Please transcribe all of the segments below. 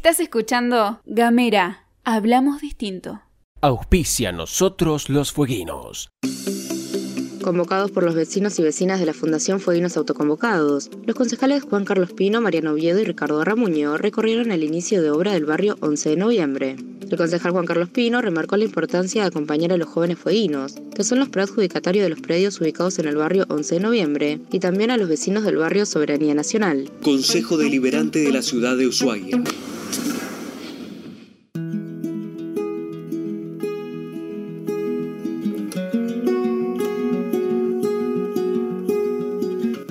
Estás escuchando Gamera. Hablamos distinto. Auspicia nosotros los fueguinos. Convocados por los vecinos y vecinas de la Fundación Fueguinos Autoconvocados, los concejales Juan Carlos Pino, Mariano Oviedo y Ricardo Ramuño recorrieron el inicio de obra del barrio 11 de noviembre. El concejal Juan Carlos Pino remarcó la importancia de acompañar a los jóvenes fueguinos, que son los preadjudicatarios de los predios ubicados en el barrio 11 de noviembre, y también a los vecinos del barrio Soberanía Nacional. Consejo Deliberante de la Ciudad de Ushuaia.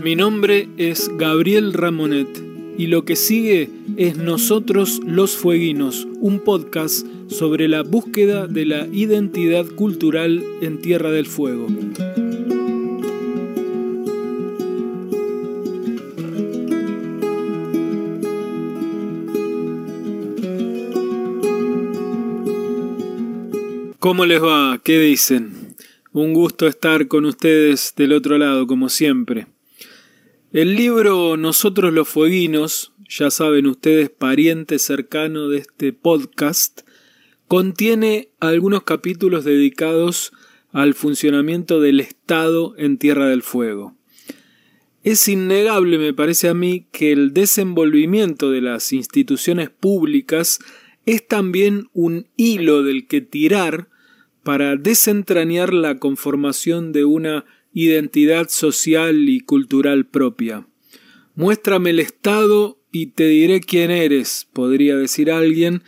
Mi nombre es Gabriel Ramonet y lo que sigue es Nosotros los Fueguinos, un podcast sobre la búsqueda de la identidad cultural en Tierra del Fuego. ¿Cómo les va? ¿Qué dicen? Un gusto estar con ustedes del otro lado, como siempre. El libro Nosotros los Fueguinos, ya saben ustedes, pariente cercano de este podcast, contiene algunos capítulos dedicados al funcionamiento del Estado en Tierra del Fuego. Es innegable, me parece a mí, que el desenvolvimiento de las instituciones públicas es también un hilo del que tirar para desentrañar la conformación de una identidad social y cultural propia. Muéstrame el Estado y te diré quién eres, podría decir alguien,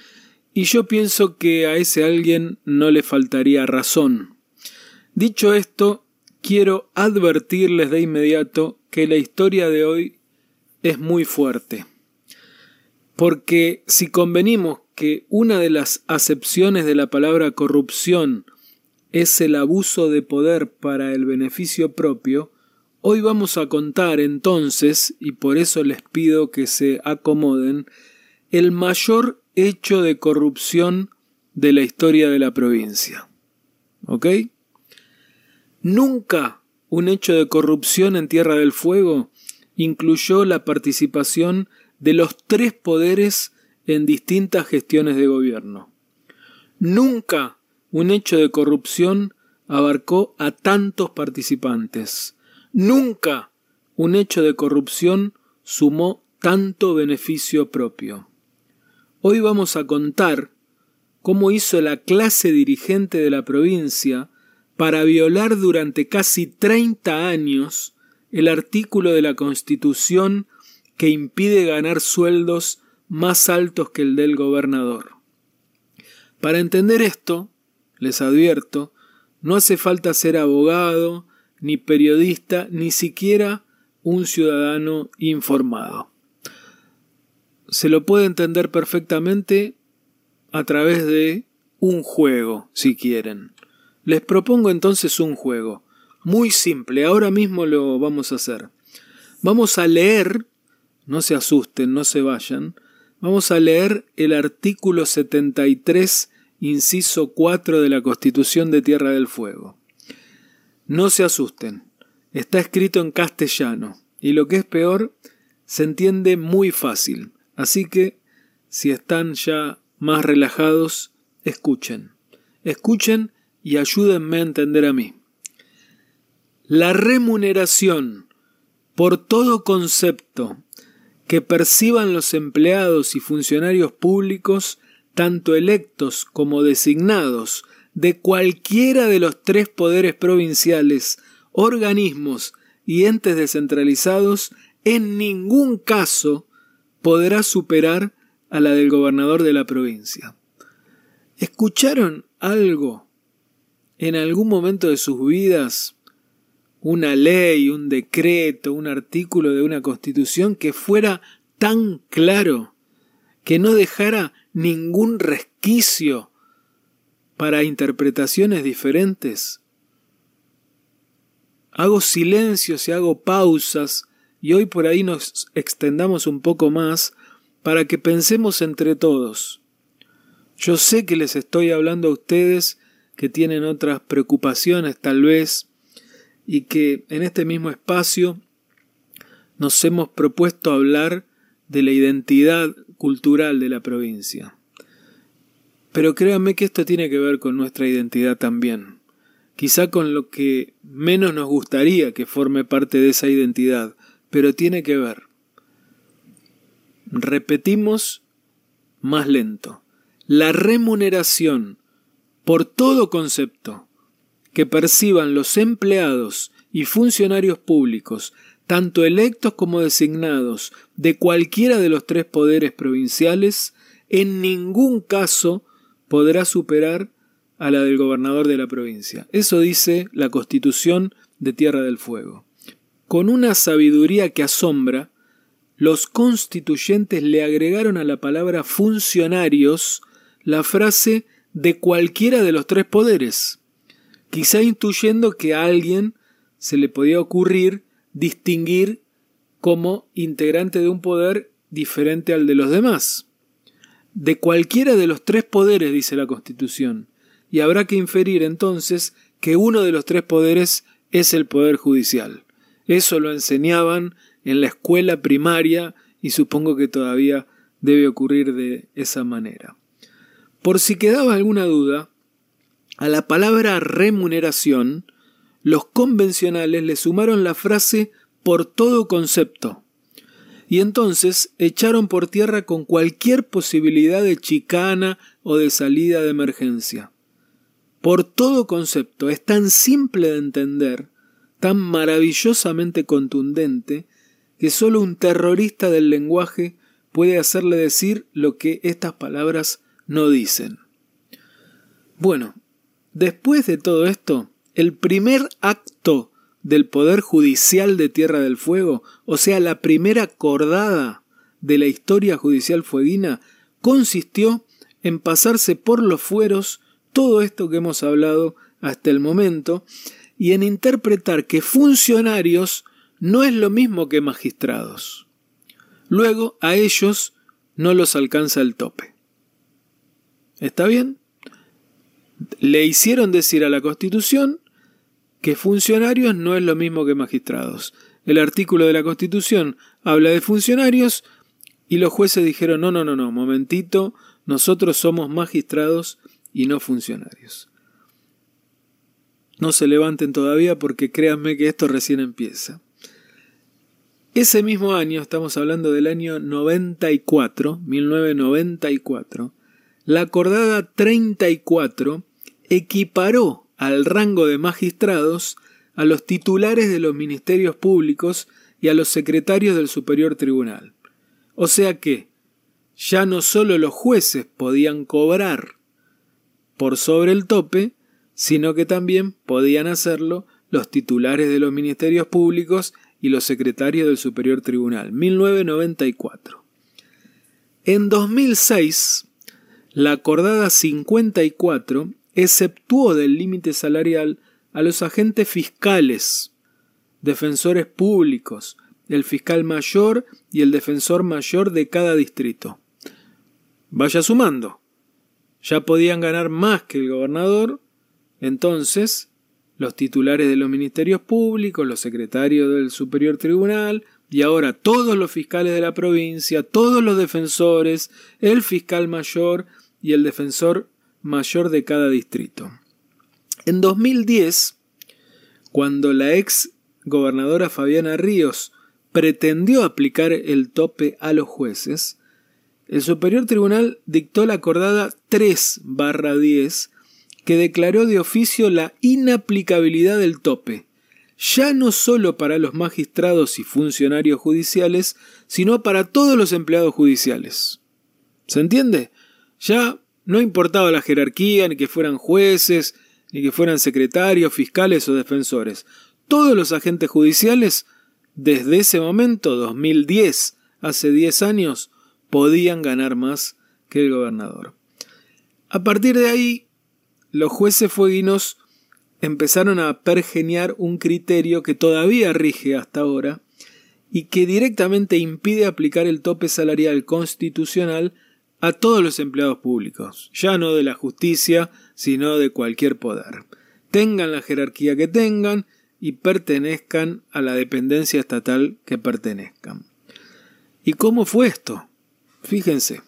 y yo pienso que a ese alguien no le faltaría razón. Dicho esto, quiero advertirles de inmediato que la historia de hoy es muy fuerte. Porque si convenimos que una de las acepciones de la palabra corrupción es el abuso de poder para el beneficio propio, hoy vamos a contar entonces, y por eso les pido que se acomoden, el mayor hecho de corrupción de la historia de la provincia. ¿Ok? Nunca un hecho de corrupción en Tierra del Fuego incluyó la participación de los tres poderes en distintas gestiones de gobierno. Nunca un hecho de corrupción abarcó a tantos participantes. Nunca un hecho de corrupción sumó tanto beneficio propio. Hoy vamos a contar cómo hizo la clase dirigente de la provincia para violar durante casi 30 años el artículo de la Constitución que impide ganar sueldos más altos que el del gobernador. Para entender esto, les advierto, no hace falta ser abogado, ni periodista, ni siquiera un ciudadano informado. Se lo puede entender perfectamente a través de un juego, si quieren. Les propongo entonces un juego, muy simple, ahora mismo lo vamos a hacer. Vamos a leer, no se asusten, no se vayan, vamos a leer el artículo 73 inciso 4 de la Constitución de Tierra del Fuego. No se asusten, está escrito en castellano, y lo que es peor, se entiende muy fácil, así que, si están ya más relajados, escuchen, escuchen y ayúdenme a entender a mí. La remuneración por todo concepto que perciban los empleados y funcionarios públicos tanto electos como designados de cualquiera de los tres poderes provinciales, organismos y entes descentralizados, en ningún caso podrá superar a la del gobernador de la provincia. ¿Escucharon algo en algún momento de sus vidas? Una ley, un decreto, un artículo de una constitución que fuera tan claro, que no dejara ningún resquicio para interpretaciones diferentes. Hago silencios y hago pausas y hoy por ahí nos extendamos un poco más para que pensemos entre todos. Yo sé que les estoy hablando a ustedes que tienen otras preocupaciones tal vez y que en este mismo espacio nos hemos propuesto hablar de la identidad cultural de la provincia. Pero créanme que esto tiene que ver con nuestra identidad también. Quizá con lo que menos nos gustaría que forme parte de esa identidad, pero tiene que ver. Repetimos más lento. La remuneración por todo concepto que perciban los empleados y funcionarios públicos, tanto electos como designados, de cualquiera de los tres poderes provinciales, en ningún caso podrá superar a la del gobernador de la provincia. Eso dice la Constitución de Tierra del Fuego. Con una sabiduría que asombra, los constituyentes le agregaron a la palabra funcionarios la frase de cualquiera de los tres poderes, quizá intuyendo que a alguien se le podía ocurrir distinguir como integrante de un poder diferente al de los demás. De cualquiera de los tres poderes, dice la Constitución, y habrá que inferir entonces que uno de los tres poderes es el Poder Judicial. Eso lo enseñaban en la escuela primaria y supongo que todavía debe ocurrir de esa manera. Por si quedaba alguna duda, a la palabra remuneración, los convencionales le sumaron la frase por todo concepto, y entonces echaron por tierra con cualquier posibilidad de chicana o de salida de emergencia. Por todo concepto es tan simple de entender, tan maravillosamente contundente, que sólo un terrorista del lenguaje puede hacerle decir lo que estas palabras no dicen. Bueno, después de todo esto, el primer acto del Poder Judicial de Tierra del Fuego, o sea, la primera cordada de la historia judicial fueguina, consistió en pasarse por los fueros todo esto que hemos hablado hasta el momento y en interpretar que funcionarios no es lo mismo que magistrados. Luego a ellos no los alcanza el tope. ¿Está bien? Le hicieron decir a la Constitución que funcionarios no es lo mismo que magistrados. El artículo de la Constitución habla de funcionarios y los jueces dijeron no, no, no, no, momentito, nosotros somos magistrados y no funcionarios. No se levanten todavía porque créanme que esto recién empieza. Ese mismo año, estamos hablando del año 94, 1994, la acordada 34 equiparó al rango de magistrados a los titulares de los ministerios públicos y a los secretarios del Superior Tribunal. O sea que ya no solo los jueces podían cobrar por sobre el tope, sino que también podían hacerlo los titulares de los ministerios públicos y los secretarios del Superior Tribunal. 1994. En 2006, la acordada 54 exceptuó del límite salarial a los agentes fiscales, defensores públicos, el fiscal mayor y el defensor mayor de cada distrito. Vaya sumando. Ya podían ganar más que el gobernador, entonces los titulares de los ministerios públicos, los secretarios del Superior Tribunal, y ahora todos los fiscales de la provincia, todos los defensores, el fiscal mayor y el defensor mayor de cada distrito. En 2010, cuando la ex gobernadora Fabiana Ríos pretendió aplicar el tope a los jueces, el Superior Tribunal dictó la acordada 3 10 que declaró de oficio la inaplicabilidad del tope, ya no solo para los magistrados y funcionarios judiciales, sino para todos los empleados judiciales. ¿Se entiende? Ya no importaba la jerarquía, ni que fueran jueces, ni que fueran secretarios, fiscales o defensores. Todos los agentes judiciales, desde ese momento, 2010, hace 10 años, podían ganar más que el gobernador. A partir de ahí, los jueces fueguinos empezaron a pergeniar un criterio que todavía rige hasta ahora y que directamente impide aplicar el tope salarial constitucional a todos los empleados públicos, ya no de la justicia, sino de cualquier poder. Tengan la jerarquía que tengan y pertenezcan a la dependencia estatal que pertenezcan. ¿Y cómo fue esto? Fíjense,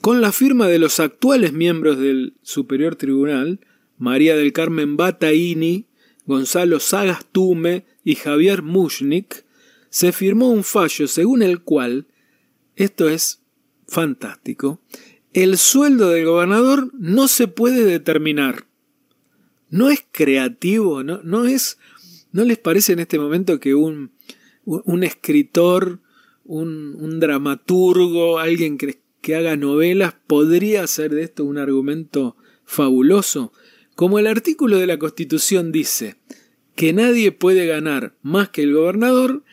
con la firma de los actuales miembros del Superior Tribunal, María del Carmen Bataini, Gonzalo Sagastume y Javier Mushnik, se firmó un fallo según el cual, esto es fantástico, el sueldo del gobernador no se puede determinar. No es creativo, no, no es. ¿No les parece en este momento que un, un escritor, un, dramaturgo, alguien que, que haga novelas, podría hacer de esto un argumento fabuloso? Como el artículo de la Constitución dice que nadie puede ganar más que el gobernador,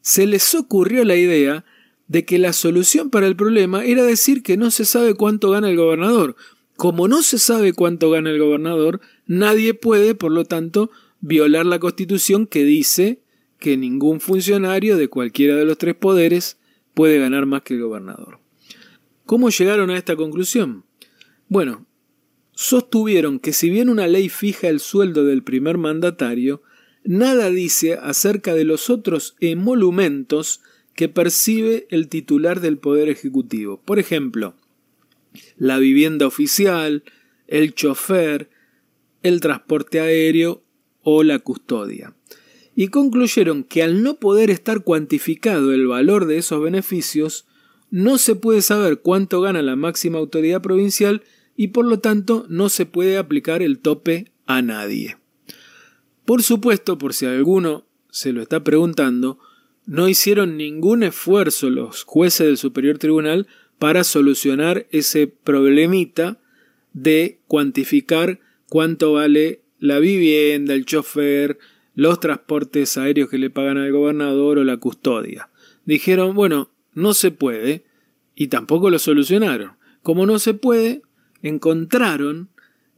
se les ocurrió la idea de que la solución para el problema era decir que no se sabe cuánto gana el gobernador. Como no se sabe cuánto gana el gobernador, nadie puede, por lo tanto, violar la Constitución que dice que ningún funcionario de cualquiera de los tres poderes puede ganar más que el gobernador. ¿Cómo llegaron a esta conclusión? Bueno, sostuvieron que si bien una ley fija el sueldo del primer mandatario, nada dice acerca de los otros emolumentos que percibe el titular del Poder Ejecutivo. Por ejemplo, la vivienda oficial, el chofer, el transporte aéreo o la custodia. Y concluyeron que al no poder estar cuantificado el valor de esos beneficios, no se puede saber cuánto gana la máxima autoridad provincial y por lo tanto no se puede aplicar el tope a nadie. Por supuesto, por si alguno se lo está preguntando, no hicieron ningún esfuerzo los jueces del Superior Tribunal para solucionar ese problemita de cuantificar cuánto vale la vivienda, el chofer, los transportes aéreos que le pagan al gobernador o la custodia. Dijeron, bueno, no se puede, y tampoco lo solucionaron. Como no se puede, encontraron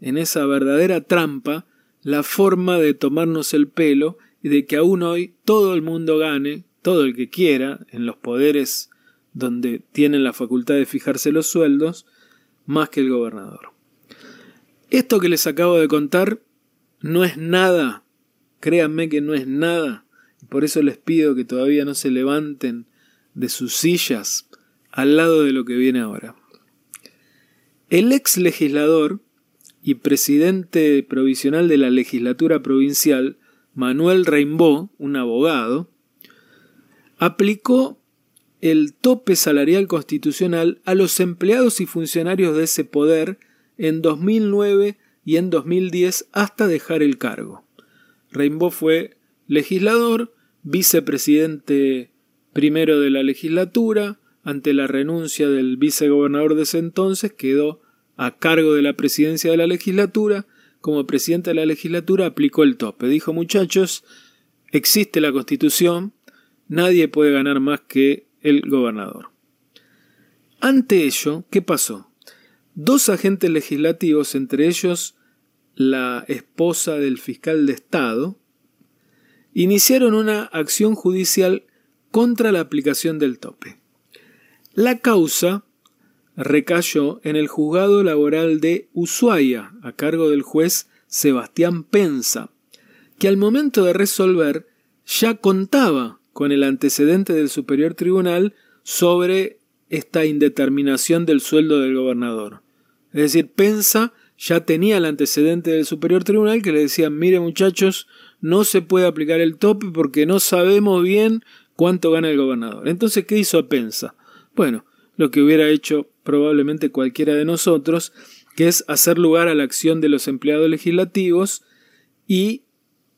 en esa verdadera trampa la forma de tomarnos el pelo y de que aún hoy todo el mundo gane, todo el que quiera, en los poderes donde tienen la facultad de fijarse los sueldos, más que el gobernador. Esto que les acabo de contar no es nada, créanme que no es nada, por eso les pido que todavía no se levanten de sus sillas al lado de lo que viene ahora. El ex legislador y presidente provisional de la legislatura provincial, Manuel Reimbó, un abogado, aplicó el tope salarial constitucional a los empleados y funcionarios de ese poder en 2009 y en 2010 hasta dejar el cargo. Reimbó fue legislador, vicepresidente primero de la legislatura, ante la renuncia del vicegobernador de ese entonces, quedó a cargo de la presidencia de la legislatura. Como presidente de la legislatura aplicó el tope. Dijo, muchachos, existe la constitución, nadie puede ganar más que el gobernador. Ante ello, ¿qué pasó? Dos agentes legislativos, entre ellos la esposa del fiscal de Estado, iniciaron una acción judicial contra la aplicación del tope. La causa recayó en el juzgado laboral de Ushuaia, a cargo del juez Sebastián Pensa, que al momento de resolver ya contaba con el antecedente del Superior Tribunal sobre esta indeterminación del sueldo del gobernador. Es decir, Pensa ya tenía el antecedente del Superior Tribunal que le decían, mire muchachos, no se puede aplicar el tope porque no sabemos bien cuánto gana el gobernador. Entonces, ¿qué hizo Pensa? Bueno, lo que hubiera hecho probablemente cualquiera de nosotros, que es hacer lugar a la acción de los empleados legislativos y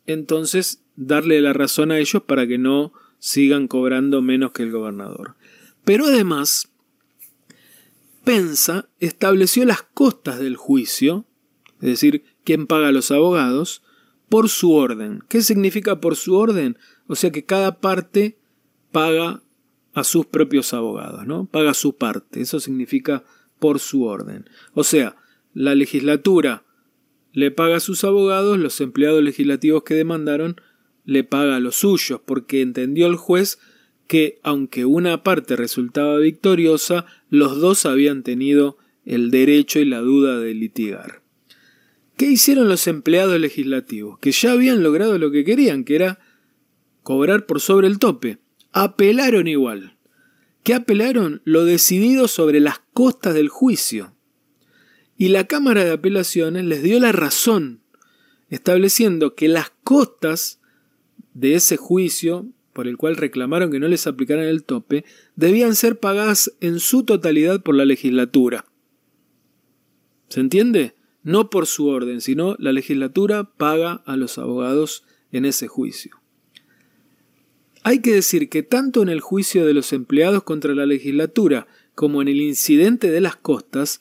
entonces darle la razón a ellos para que no sigan cobrando menos que el gobernador. Pero además, Pensa estableció las costas del juicio, es decir, quién paga a los abogados, por su orden. ¿Qué significa por su orden? O sea que cada parte paga a sus propios abogados, ¿no? Paga su parte, eso significa por su orden. O sea, la legislatura le paga a sus abogados, los empleados legislativos que demandaron le paga a los suyos, porque entendió el juez que, aunque una parte resultaba victoriosa, los dos habían tenido el derecho y la duda de litigar. ¿Qué hicieron los empleados legislativos? Que ya habían logrado lo que querían, que era cobrar por sobre el tope apelaron igual. ¿Qué apelaron? Lo decidido sobre las costas del juicio. Y la Cámara de Apelaciones les dio la razón, estableciendo que las costas de ese juicio, por el cual reclamaron que no les aplicaran el tope, debían ser pagadas en su totalidad por la legislatura. ¿Se entiende? No por su orden, sino la legislatura paga a los abogados en ese juicio. Hay que decir que tanto en el juicio de los empleados contra la legislatura como en el incidente de las costas,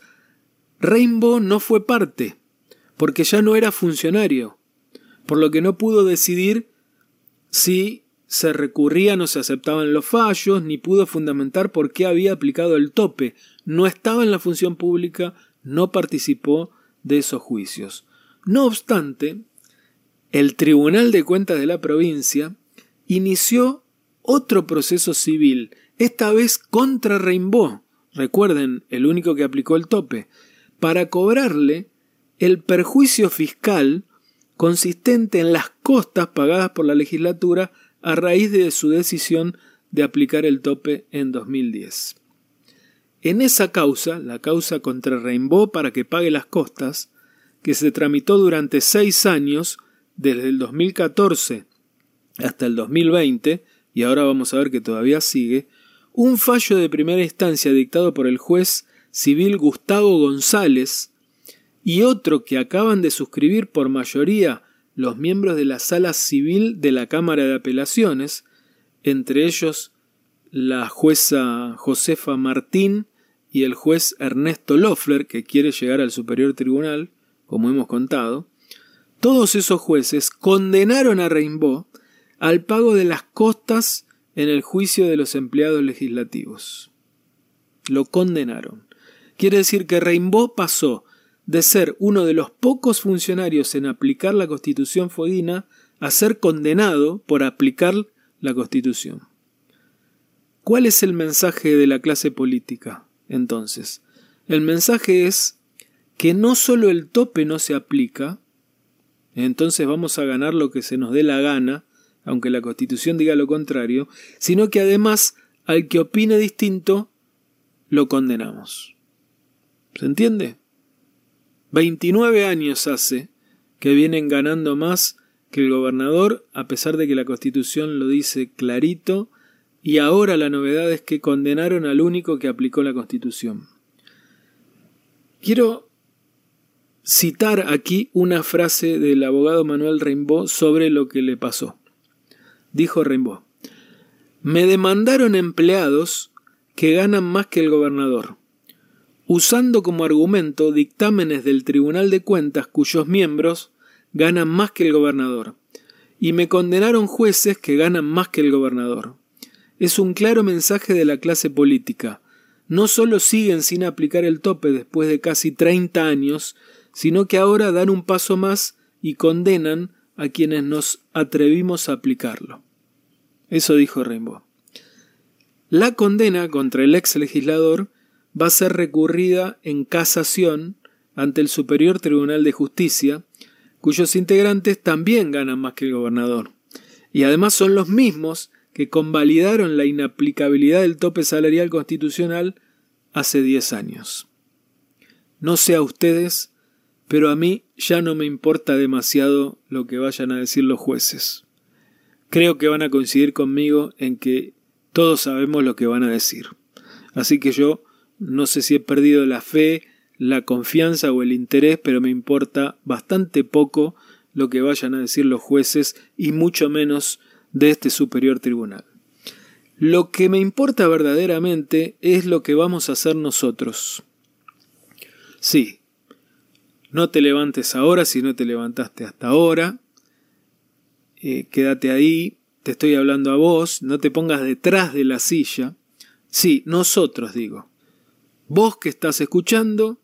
Rainbow no fue parte, porque ya no era funcionario, por lo que no pudo decidir si se recurrían o se aceptaban los fallos, ni pudo fundamentar por qué había aplicado el tope. No estaba en la función pública, no participó de esos juicios. No obstante, el Tribunal de Cuentas de la provincia inició otro proceso civil, esta vez contra Rainbow, recuerden, el único que aplicó el tope, para cobrarle el perjuicio fiscal consistente en las costas pagadas por la legislatura a raíz de su decisión de aplicar el tope en 2010. En esa causa, la causa contra Rainbow para que pague las costas, que se tramitó durante seis años, desde el 2014 hasta el 2020, y ahora vamos a ver que todavía sigue, un fallo de primera instancia dictado por el juez civil Gustavo González y otro que acaban de suscribir por mayoría los miembros de la sala civil de la Cámara de Apelaciones, entre ellos la jueza Josefa Martín y el juez Ernesto Loeffler, que quiere llegar al Superior Tribunal, como hemos contado, todos esos jueces condenaron a Rainbow al pago de las costas en el juicio de los empleados legislativos. Lo condenaron. Quiere decir que Rainbow pasó de ser uno de los pocos funcionarios en aplicar la Constitución fueguina a ser condenado por aplicar la Constitución. ¿Cuál es el mensaje de la clase política? Entonces, el mensaje es que no solo el tope no se aplica, entonces vamos a ganar lo que se nos dé la gana, aunque la Constitución diga lo contrario, sino que además al que opine distinto lo condenamos. ¿Se entiende? 29 años hace que vienen ganando más que el gobernador, a pesar de que la Constitución lo dice clarito, y ahora la novedad es que condenaron al único que aplicó la Constitución. Quiero citar aquí una frase del abogado Manuel Rainbow sobre lo que le pasó. Dijo Rainbow, me demandaron empleados que ganan más que el gobernador, usando como argumento dictámenes del Tribunal de Cuentas cuyos miembros ganan más que el gobernador, y me condenaron jueces que ganan más que el gobernador es un claro mensaje de la clase política. No solo siguen sin aplicar el tope después de casi 30 años, sino que ahora dan un paso más y condenan a quienes nos atrevimos a aplicarlo. Eso dijo Rainbow. La condena contra el ex legislador va a ser recurrida en casación ante el Superior Tribunal de Justicia, cuyos integrantes también ganan más que el gobernador. Y además son los mismos que convalidaron la inaplicabilidad del tope salarial constitucional hace 10 años. No sé a ustedes, pero a mí ya no me importa demasiado lo que vayan a decir los jueces. Creo que van a coincidir conmigo en que todos sabemos lo que van a decir. Así que yo no sé si he perdido la fe, la confianza o el interés, pero me importa bastante poco lo que vayan a decir los jueces y mucho menos de este superior tribunal. Lo que me importa verdaderamente es lo que vamos a hacer nosotros. Sí, no te levantes ahora si no te levantaste hasta ahora. Eh, quédate ahí, te estoy hablando a vos, no te pongas detrás de la silla. Sí, nosotros digo. Vos que estás escuchando,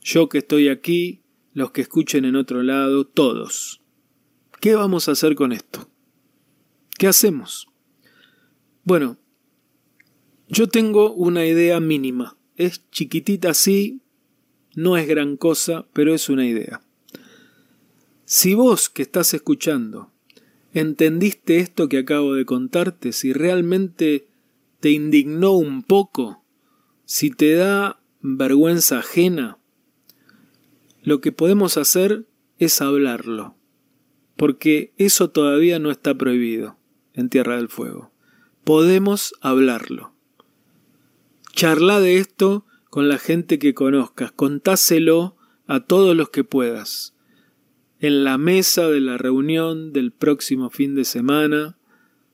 yo que estoy aquí, los que escuchen en otro lado, todos. ¿Qué vamos a hacer con esto? ¿Qué hacemos? Bueno, yo tengo una idea mínima. Es chiquitita así, no es gran cosa, pero es una idea. Si vos que estás escuchando entendiste esto que acabo de contarte, si realmente te indignó un poco, si te da vergüenza ajena, lo que podemos hacer es hablarlo, porque eso todavía no está prohibido en Tierra del Fuego. Podemos hablarlo. Charla de esto con la gente que conozcas, contáselo a todos los que puedas. En la mesa de la reunión del próximo fin de semana,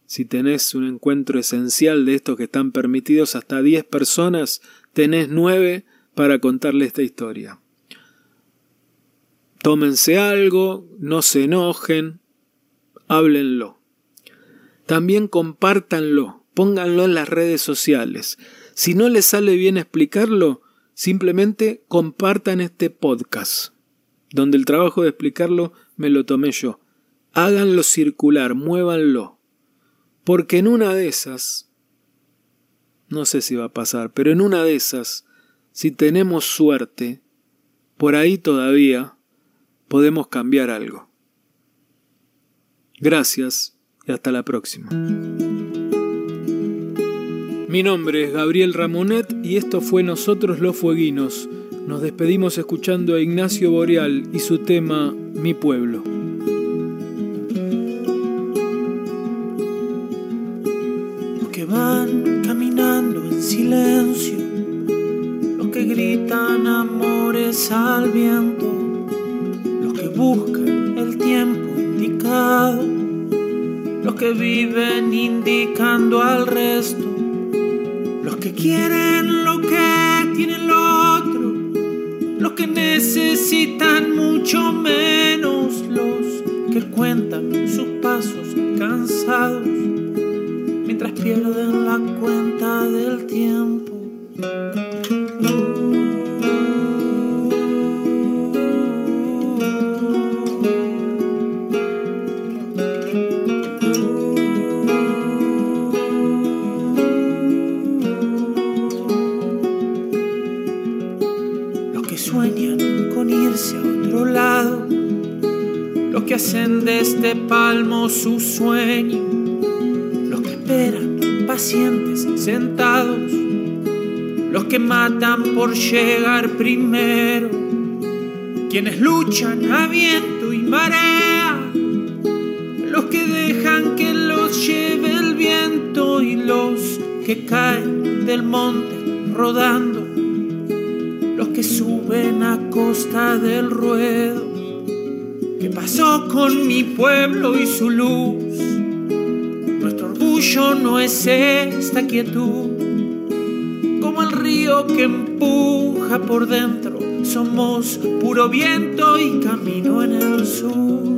si tenés un encuentro esencial de estos que están permitidos hasta 10 personas, tenés 9 para contarle esta historia. Tómense algo, no se enojen, háblenlo. También compártanlo, pónganlo en las redes sociales. Si no les sale bien explicarlo, simplemente compartan este podcast, donde el trabajo de explicarlo me lo tomé yo. Háganlo circular, muévanlo. Porque en una de esas, no sé si va a pasar, pero en una de esas, si tenemos suerte, por ahí todavía podemos cambiar algo. Gracias y hasta la próxima. Mi nombre es Gabriel Ramonet y esto fue Nosotros los Fueguinos. Nos despedimos escuchando a Ignacio Boreal y su tema Mi pueblo. Que van caminando en silencio, los que gritan amores al viento, los que buscan el tiempo indicado, los que viven indicando al resto. Los que quieren lo que tienen lo otro, los que necesitan mucho menos, los que cuentan sus pierden la cuenta del tiempo. hacen de este palmo su sueño, los que esperan pacientes sentados, los que matan por llegar primero, quienes luchan a viento y marea, los que dejan que los lleve el viento y los que caen del monte rodando, los que suben a costa del ruedo ¿Qué pasó con mi pueblo y su luz? Orgullo no es esta quietud, como el río que empuja por dentro. Somos puro viento y camino en el sur.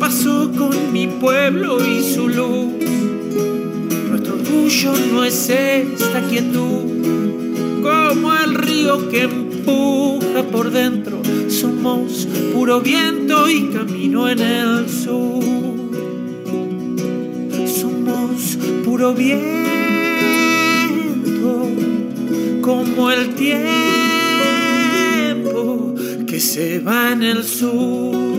¿Qué pasó con mi pueblo y su luz? Nuestro orgullo no es esta quietud, como el río que empuja por dentro. Somos puro viento y camino en el sur. Somos puro viento, como el tiempo que se va en el sur.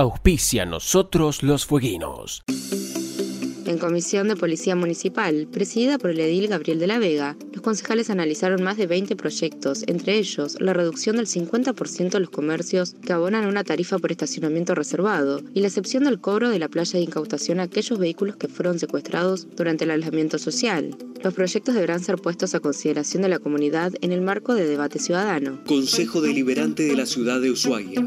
Auspicia nosotros los fueguinos. En Comisión de Policía Municipal, presidida por el edil Gabriel de la Vega, los concejales analizaron más de 20 proyectos, entre ellos la reducción del 50% de los comercios que abonan una tarifa por estacionamiento reservado y la excepción del cobro de la playa de incautación a aquellos vehículos que fueron secuestrados durante el aislamiento social. Los proyectos deberán ser puestos a consideración de la comunidad en el marco de debate ciudadano. Consejo Deliberante de la Ciudad de Ushuaia.